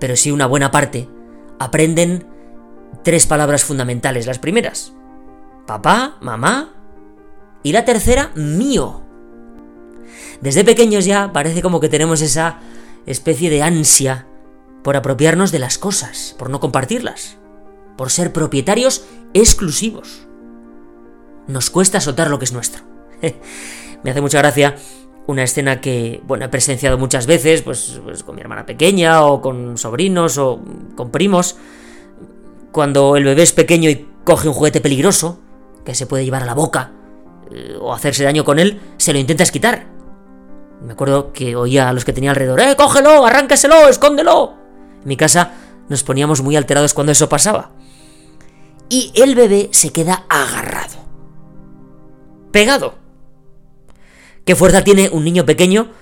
pero sí una buena parte, aprenden tres palabras fundamentales. Las primeras, papá, mamá, y la tercera, mío. Desde pequeños ya parece como que tenemos esa especie de ansia por apropiarnos de las cosas, por no compartirlas, por ser propietarios exclusivos. Nos cuesta soltar lo que es nuestro. Me hace mucha gracia una escena que, bueno, he presenciado muchas veces, pues, pues, con mi hermana pequeña o con sobrinos o con primos, cuando el bebé es pequeño y coge un juguete peligroso, que se puede llevar a la boca, eh, o hacerse daño con él, se lo intentas quitar. Me acuerdo que oía a los que tenía alrededor, ¡eh, cógelo, arráncaselo, escóndelo! En mi casa nos poníamos muy alterados cuando eso pasaba. Y el bebé se queda agarrado. Pegado. ¿Qué fuerza tiene un niño pequeño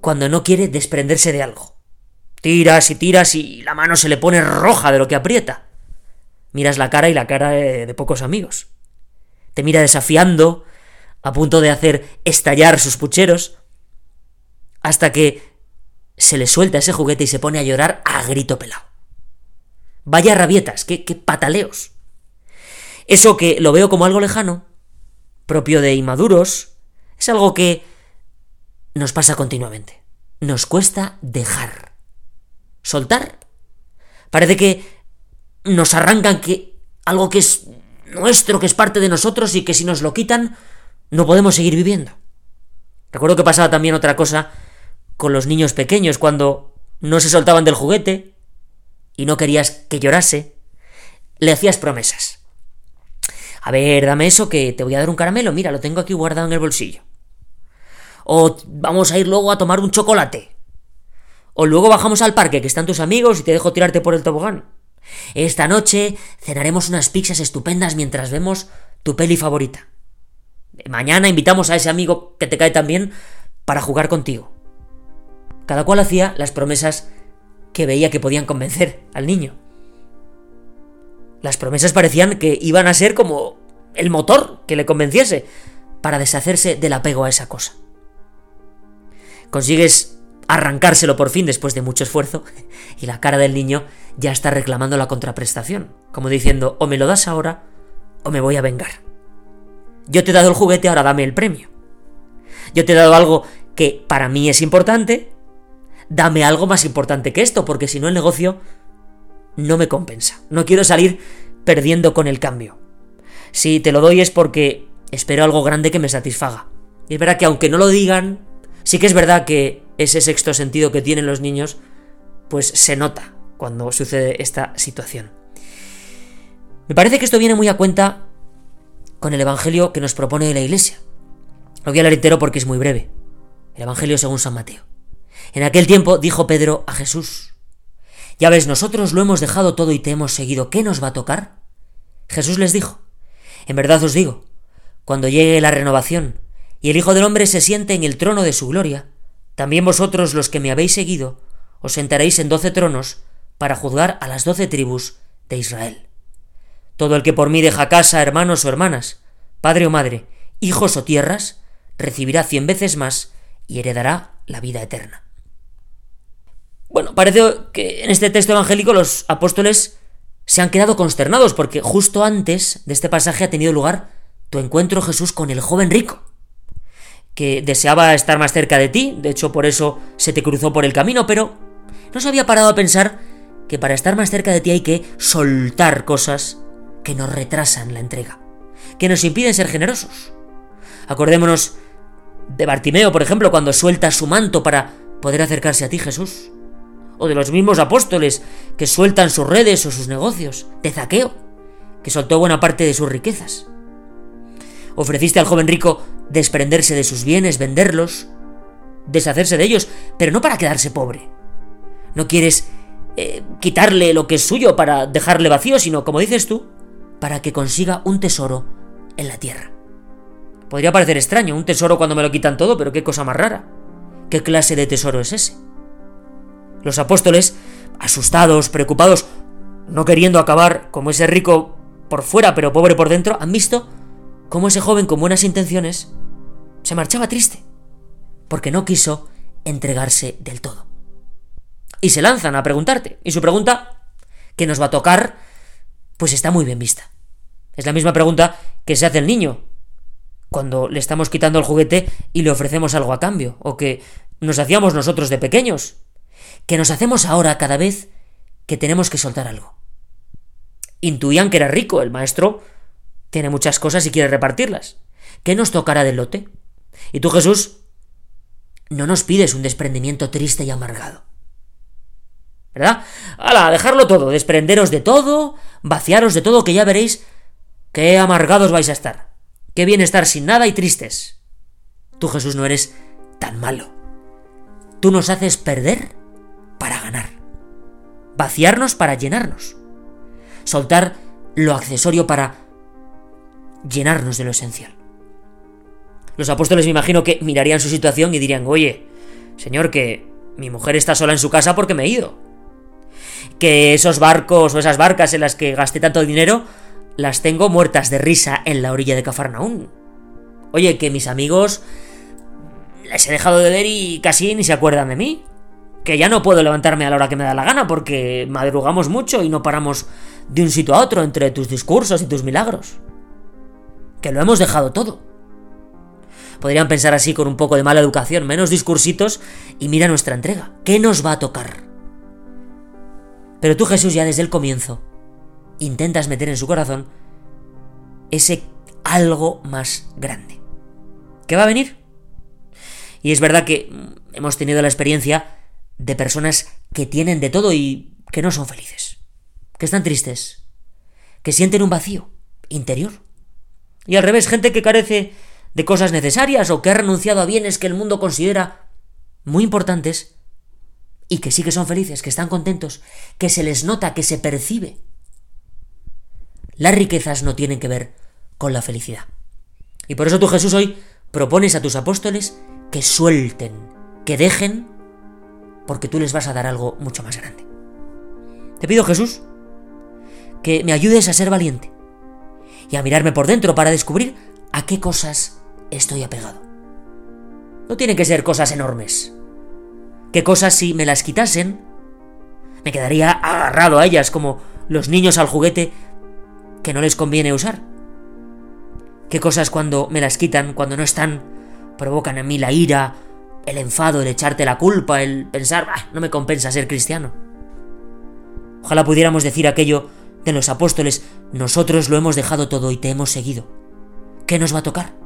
cuando no quiere desprenderse de algo? Tiras y tiras y la mano se le pone roja de lo que aprieta. Miras la cara y la cara de, pocos amigos. Te mira desafiando, a punto de hacer estallar sus pucheros, hasta que se le suelta ese juguete y se pone a llorar a grito pelado. Vaya rabietas, qué, qué pataleos. Eso que lo veo como algo lejano, propio de inmaduros, algo que nos pasa continuamente. Nos cuesta dejar. Soltar. Parece que nos arrancan que algo que es nuestro, que es parte de nosotros y que si nos lo quitan, no podemos seguir viviendo. Recuerdo que pasaba también otra cosa con los niños pequeños cuando no se soltaban del juguete y no querías que llorase, le hacías promesas. A ver, dame eso que te voy a dar un caramelo, mira, lo tengo aquí guardado en el bolsillo. O vamos a ir luego a tomar un chocolate. O luego bajamos al parque, que están tus amigos, y te dejo tirarte por el tobogán. Esta noche cenaremos unas pizzas estupendas mientras vemos tu peli favorita. Mañana invitamos a ese amigo que te cae tan bien para jugar contigo. Cada cual hacía las promesas que veía que podían convencer al niño. Las promesas parecían que iban a ser como el motor que le convenciese para deshacerse del apego a esa cosa. Consigues arrancárselo por fin después de mucho esfuerzo y la cara del niño ya está reclamando la contraprestación, como diciendo o me lo das ahora o me voy a vengar. Yo te he dado el juguete, ahora dame el premio. Yo te he dado algo que para mí es importante, dame algo más importante que esto, porque si no el negocio no me compensa. No quiero salir perdiendo con el cambio. Si te lo doy es porque espero algo grande que me satisfaga. Y es verdad que aunque no lo digan, sí que es verdad que ese sexto sentido que tienen los niños, pues se nota cuando sucede esta situación. Me parece que esto viene muy a cuenta con el Evangelio que nos propone la Iglesia. Lo voy a leer entero porque es muy breve. El Evangelio según San Mateo. En aquel tiempo dijo Pedro a Jesús, Ya ves, nosotros lo hemos dejado todo y te hemos seguido, ¿qué nos va a tocar? Jesús les dijo, En verdad os digo, cuando llegue la renovación y el Hijo del Hombre se siente en el trono de su gloria, también vosotros los que me habéis seguido, os sentaréis en doce tronos para juzgar a las doce tribus de Israel. Todo el que por mí deja casa, hermanos o hermanas, padre o madre, hijos o tierras, recibirá cien veces más y heredará la vida eterna. Bueno, parece que en este texto evangélico los apóstoles se han quedado consternados porque justo antes de este pasaje ha tenido lugar tu encuentro Jesús con el joven rico, que deseaba estar más cerca de ti, de hecho por eso se te cruzó por el camino, pero no se había parado a pensar que para estar más cerca de ti hay que soltar cosas que nos retrasan la entrega, que nos impiden ser generosos. Acordémonos de Bartimeo, por ejemplo, cuando suelta su manto para poder acercarse a ti, Jesús. O de los mismos apóstoles que sueltan sus redes o sus negocios. De Zaqueo, que soltó buena parte de sus riquezas. Ofreciste al joven rico desprenderse de sus bienes, venderlos, deshacerse de ellos, pero no para quedarse pobre. No quieres eh, quitarle lo que es suyo para dejarle vacío, sino, como dices tú, para que consiga un tesoro en la tierra. Podría parecer extraño, un tesoro cuando me lo quitan todo, pero qué cosa más rara. ¿Qué clase de tesoro es ese? Los apóstoles, asustados, preocupados, no queriendo acabar como ese rico por fuera pero pobre por dentro, han visto cómo ese joven con buenas intenciones se marchaba triste, porque no quiso entregarse del todo. Y se lanzan a preguntarte, y su pregunta, ¿qué nos va a tocar? Pues está muy bien vista. Es la misma pregunta que se hace el niño cuando le estamos quitando el juguete y le ofrecemos algo a cambio, o que nos hacíamos nosotros de pequeños, que nos hacemos ahora cada vez que tenemos que soltar algo. Intuían que era rico, el maestro tiene muchas cosas y quiere repartirlas. ¿Qué nos tocará del lote? Y tú, Jesús, no nos pides un desprendimiento triste y amargado. ¿Verdad? ¡Hala! Dejarlo todo, desprenderos de todo, vaciaros de todo, que ya veréis qué amargados vais a estar. Qué bien estar sin nada y tristes. Tú, Jesús, no eres tan malo. Tú nos haces perder para ganar. Vaciarnos para llenarnos. Soltar lo accesorio para llenarnos de lo esencial. Los apóstoles me imagino que mirarían su situación y dirían, oye, Señor, que mi mujer está sola en su casa porque me he ido. Que esos barcos o esas barcas en las que gasté tanto dinero las tengo muertas de risa en la orilla de Cafarnaún. Oye, que mis amigos les he dejado de ver y casi ni se acuerdan de mí. Que ya no puedo levantarme a la hora que me da la gana porque madrugamos mucho y no paramos de un sitio a otro entre tus discursos y tus milagros. Que lo hemos dejado todo podrían pensar así con un poco de mala educación, menos discursitos y mira nuestra entrega. ¿Qué nos va a tocar? Pero tú Jesús ya desde el comienzo intentas meter en su corazón ese algo más grande. ¿Qué va a venir? Y es verdad que hemos tenido la experiencia de personas que tienen de todo y que no son felices, que están tristes, que sienten un vacío interior. Y al revés, gente que carece de cosas necesarias o que ha renunciado a bienes que el mundo considera muy importantes y que sí que son felices, que están contentos, que se les nota, que se percibe. Las riquezas no tienen que ver con la felicidad. Y por eso tú Jesús hoy propones a tus apóstoles que suelten, que dejen, porque tú les vas a dar algo mucho más grande. Te pido Jesús que me ayudes a ser valiente y a mirarme por dentro para descubrir a qué cosas estoy apegado. No tienen que ser cosas enormes. ¿Qué cosas si me las quitasen? Me quedaría agarrado a ellas como los niños al juguete que no les conviene usar. ¿Qué cosas cuando me las quitan, cuando no están, provocan en mí la ira, el enfado, el echarte la culpa, el pensar, no me compensa ser cristiano? Ojalá pudiéramos decir aquello de los apóstoles, nosotros lo hemos dejado todo y te hemos seguido. ¿Qué nos va a tocar?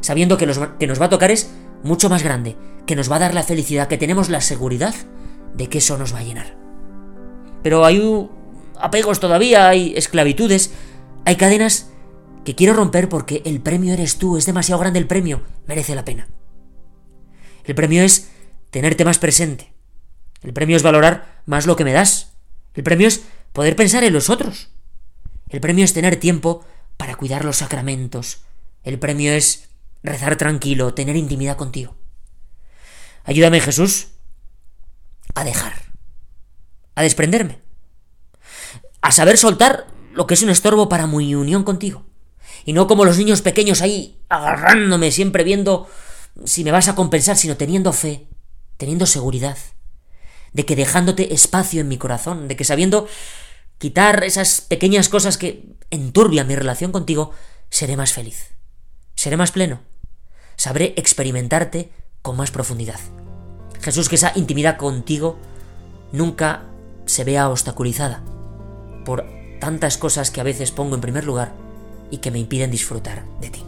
sabiendo que, que nos va a tocar es mucho más grande, que nos va a dar la felicidad, que tenemos la seguridad de que eso nos va a llenar. Pero hay apegos todavía, hay esclavitudes, hay cadenas que quiero romper porque el premio eres tú, es demasiado grande el premio, merece la pena. El premio es tenerte más presente. El premio es valorar más lo que me das. El premio es poder pensar en los otros. El premio es tener tiempo para cuidar los sacramentos. El premio es rezar tranquilo, tener intimidad contigo. Ayúdame, Jesús, a dejar, a desprenderme, a saber soltar lo que es un estorbo para mi unión contigo. Y no como los niños pequeños ahí agarrándome, siempre viendo si me vas a compensar, sino teniendo fe, teniendo seguridad, de que dejándote espacio en mi corazón, de que sabiendo quitar esas pequeñas cosas que enturbian mi relación contigo, seré más feliz seré más pleno. Sabré experimentarte con más profundidad. Jesús, que esa intimidad contigo nunca se vea obstaculizada por tantas cosas que a veces pongo en primer lugar y que me impiden disfrutar de ti.